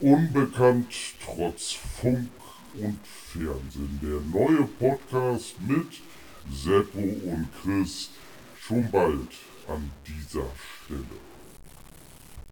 Unbekannt trotz Funk und Fernsehen. Der neue Podcast mit Seppo und Chris schon bald an dieser Stelle.